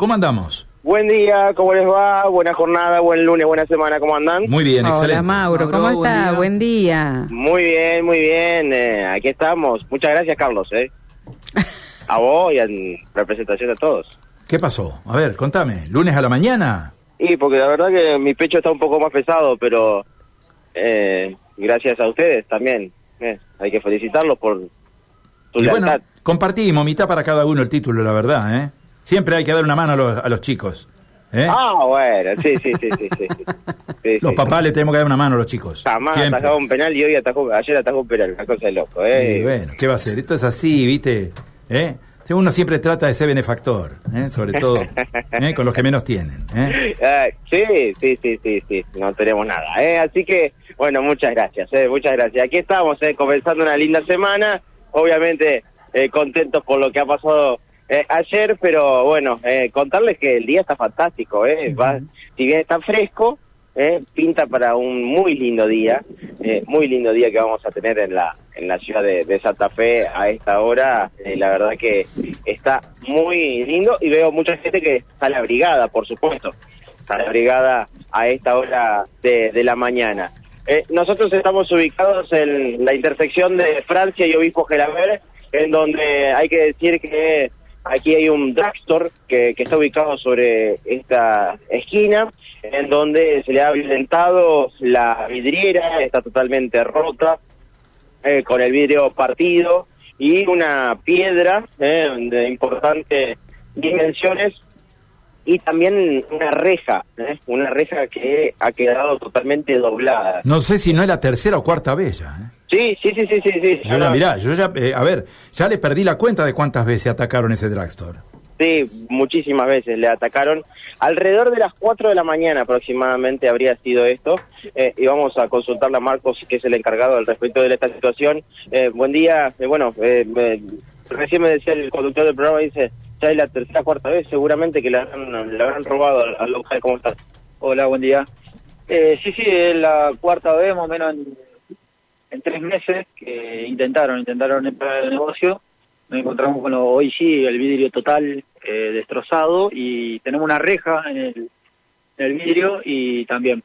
¿Cómo andamos? Buen día, ¿cómo les va? Buena jornada, buen lunes, buena semana, ¿cómo andan? Muy bien, Hola excelente. Mauro, ¿cómo Mauro, buen está? día. Buen día. Muy bien, muy bien, eh, aquí estamos. Muchas gracias, Carlos, ¿eh? A vos y en representación de todos. ¿Qué pasó? A ver, contame. ¿Lunes a la mañana? Y porque la verdad que mi pecho está un poco más pesado, pero eh, gracias a ustedes también. eh, hay que felicitarlos por su Y bueno, compartimos mitad para cada uno el título, la verdad, ¿eh? Siempre hay que dar una mano a los, a los chicos. ¿eh? Ah, bueno, sí, sí, sí, sí, sí. sí. Sí, los papás le tenemos que dar una mano a los chicos. Jamás Siempre. atajaba un penal y hoy atajó, ayer atajó un penal, una cosa de loco, ¿eh? Y bueno, ¿qué va a hacer? Esto es así, ¿viste? ¿Eh? Uno siempre trata de ser benefactor, ¿eh? sobre todo ¿eh? con los que menos tienen. ¿eh? Ah, sí, sí, sí, sí, sí, no tenemos nada, ¿eh? Así que, bueno, muchas gracias, ¿eh? Muchas gracias. Aquí estamos, ¿eh? Comenzando una linda semana, obviamente eh, contentos por lo que ha pasado eh, ayer, pero bueno, eh, contarles que el día está fantástico, ¿eh? Va, si bien está fresco, ¿eh? pinta para un muy lindo día, eh, muy lindo día que vamos a tener en la en la ciudad de, de Santa Fe a esta hora. Eh, la verdad que está muy lindo y veo mucha gente que sale abrigada, por supuesto, sale abrigada a esta hora de, de la mañana. Eh, nosotros estamos ubicados en la intersección de Francia y Obispo Gelabert, en donde hay que decir que aquí hay un drugstore que, que está ubicado sobre esta esquina, en donde se le ha violentado la vidriera, está totalmente rota, eh, con el vidrio partido y una piedra eh, de importantes dimensiones y también una reja, eh, una reja que ha quedado totalmente doblada. No sé si no es la tercera o cuarta vez ya. ¿eh? Sí, sí, sí, sí, sí. sí. Yo ya, mirá, yo ya, eh, a ver, ya le perdí la cuenta de cuántas veces atacaron ese drugstore. Sí, muchísimas veces le atacaron. Alrededor de las 4 de la mañana aproximadamente habría sido esto. Eh, y vamos a consultarle a Marcos, que es el encargado al respecto de esta situación. Eh, buen día. Eh, bueno, eh, eh, recién me decía el conductor del programa, dice, ya es la tercera cuarta vez, seguramente que le habrán, le habrán robado al, al local. ¿Cómo estás? Hola, buen día. Eh, sí, sí, es la cuarta vez, más o menos en, tres meses, que intentaron, intentaron entrar al negocio. Nos encontramos con lo, hoy sí, el vidrio total eh, destrozado y tenemos una reja en el, en el vidrio y también.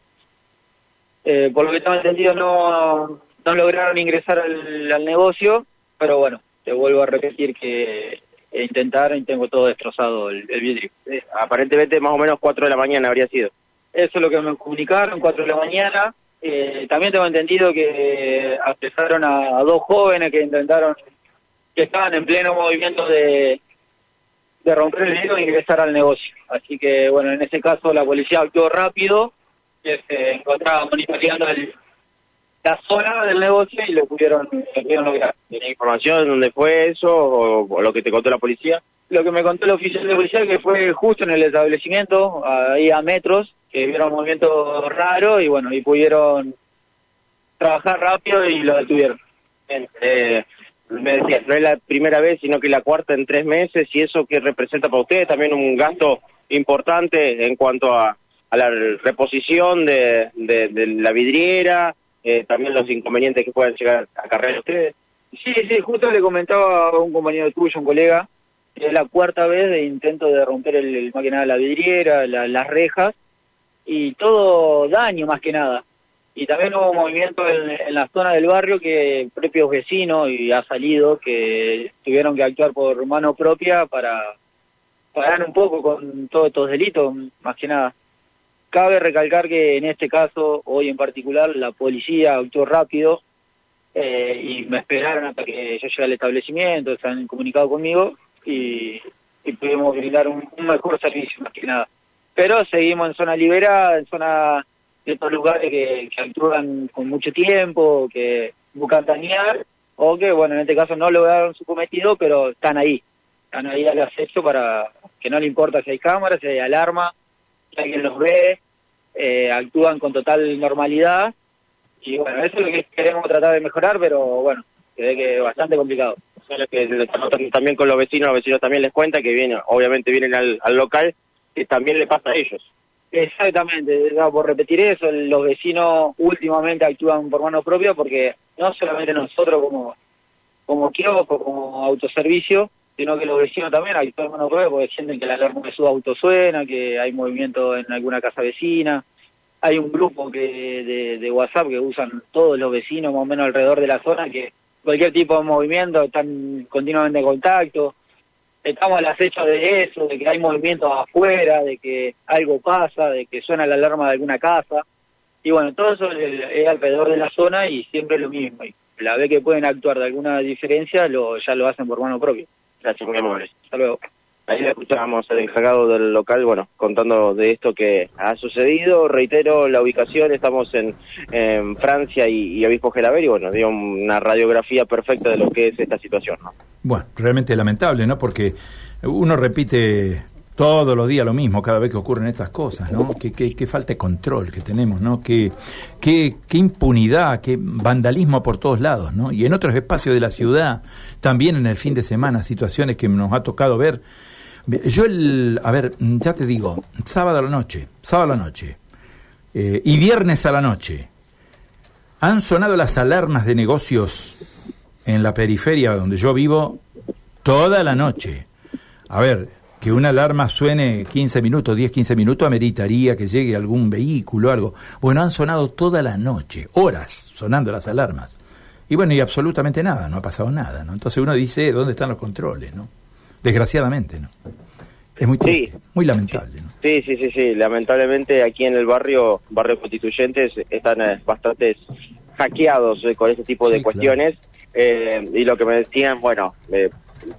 Eh, por lo que tengo entendido, no, no lograron ingresar al, al negocio, pero bueno, te vuelvo a repetir que intentaron y tengo todo destrozado el, el vidrio. Eh, aparentemente más o menos 4 de la mañana habría sido. Eso es lo que me comunicaron, 4 de la mañana. Eh, también tengo entendido que apresaron a, a dos jóvenes que intentaron, que estaban en pleno movimiento de, de romper el vidrio e ingresar al negocio. Así que, bueno, en ese caso la policía actuó rápido, que se encontraba monitoreando el- la zona del negocio y lo pudieron, lo pudieron lograr. ¿Tiene información dónde fue eso o, o lo que te contó la policía? Lo que me contó el oficial de policía que fue justo en el establecimiento, ahí a metros, que vieron un movimiento raro y bueno, y pudieron trabajar rápido y lo detuvieron. Bien, eh, me decías, no es la primera vez, sino que la cuarta en tres meses, y eso que representa para ustedes también un gasto importante en cuanto a, a la reposición de, de, de la vidriera, eh, también los inconvenientes que puedan llegar a cargar ustedes. Sí, sí, justo le comentaba a un compañero tuyo, un colega, que es la cuarta vez de intento de romper el, el- más que nada la vidriera, la- las rejas, y todo daño más que nada. Y también hubo movimiento en, en la zona del barrio que propios vecinos, y ha salido, que tuvieron que actuar por mano propia para parar un poco con todos estos delitos, más que nada. Cabe recalcar que en este caso, hoy en particular, la policía actuó rápido, eh, y me esperaron hasta que yo llegue al establecimiento, se han comunicado conmigo y, y pudimos brindar un, un mejor servicio más que nada. Pero seguimos en zona liberada, en zona de estos lugares que, que actúan con mucho tiempo, que buscan dañar, o que, bueno, en este caso no lograron su cometido, pero están ahí, están ahí al acecho para que no le importa si hay cámaras, si hay alarma, si alguien los ve, eh, actúan con total normalidad y bueno, eso es lo que queremos tratar de mejorar, pero bueno, se ve que es bastante complicado. Que también con los vecinos, los vecinos también les cuenta que vienen, obviamente vienen al, al local, que también le pasa a ellos. Exactamente, ya por repetir eso, los vecinos últimamente actúan por mano propia porque no solamente nosotros como, como kiosco, como autoservicio, sino que los vecinos también actúan mano propia porque sienten que la alarma de su auto suena, que hay movimiento en alguna casa vecina. Hay un grupo que de, WhatsApp que usan todos los vecinos más o menos alrededor de la zona que cualquier tipo de movimiento están continuamente en contacto. Estamos al acecho de eso, de que hay movimientos afuera, de que algo pasa, de que suena la alarma de alguna casa. Y bueno, todo eso es alrededor de la zona y siempre lo mismo. Y la vez que pueden actuar de alguna diferencia, lo, ya lo hacen por mano propia. Gracias, muy amable. Hasta luego. Ahí le escuchábamos al encargado del local, bueno, contando de esto que ha sucedido. Reitero la ubicación, estamos en, en Francia y, y Obispo Gelaber y bueno, dio una radiografía perfecta de lo que es esta situación, ¿no? Bueno, realmente lamentable, ¿no? Porque uno repite todos los días lo mismo cada vez que ocurren estas cosas, ¿no? Qué, qué, qué falta de control que tenemos, ¿no? Qué, qué, qué impunidad, qué vandalismo por todos lados, ¿no? Y en otros espacios de la ciudad, también en el fin de semana, situaciones que nos ha tocado ver. Yo, el, a ver, ya te digo, sábado a la noche, sábado a la noche, eh, y viernes a la noche, han sonado las alarmas de negocios en la periferia donde yo vivo toda la noche. A ver, que una alarma suene 15 minutos, 10, 15 minutos, ameritaría que llegue algún vehículo, algo. Bueno, han sonado toda la noche, horas sonando las alarmas. Y bueno, y absolutamente nada, no ha pasado nada, ¿no? Entonces uno dice, ¿dónde están los controles, no? Desgraciadamente, ¿no? Es muy triste, Sí. muy lamentable, ¿no? Sí, sí, sí, sí. Lamentablemente aquí en el barrio, barrio Constituyentes, están eh, bastante hackeados eh, con este tipo de Sí, cuestiones. Eh, y lo que me decían, bueno, eh,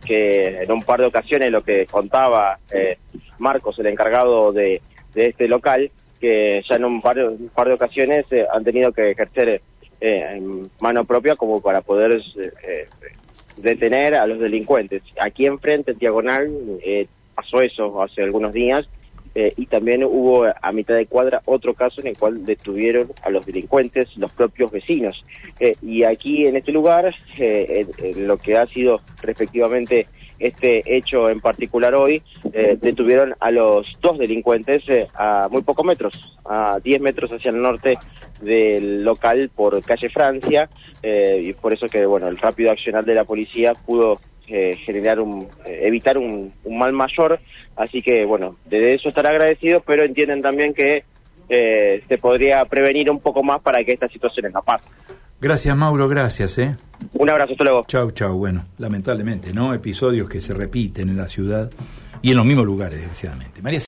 que en un par de ocasiones lo que contaba eh, Marcos, el encargado de, este local, que ya en un par, un par de ocasiones eh, han tenido que ejercer eh, en mano propia como para poder eh, detener a los delincuentes. Aquí enfrente, en diagonal, pasó eso hace algunos días eh, y también hubo a mitad de cuadra otro caso en el cual detuvieron a los delincuentes los propios vecinos. Eh, y aquí en este lugar, eh, en- lo que ha sido respectivamente este hecho en particular hoy, eh, detuvieron a los dos delincuentes a muy pocos metros, a 10 metros hacia el norte del local por calle Francia, y por eso que bueno el rápido accionar de la policía pudo eh, generar un eh, evitar un, un mal mayor, así que bueno de eso estar agradecidos, pero entienden también que eh, se podría prevenir un poco más para que esta situación no. Gracias, Mauro, gracias, ¿eh? Un abrazo, hasta luego. Chau, chau. Bueno, lamentablemente, ¿no? Episodios que se repiten en la ciudad y en los mismos lugares, desgraciadamente. María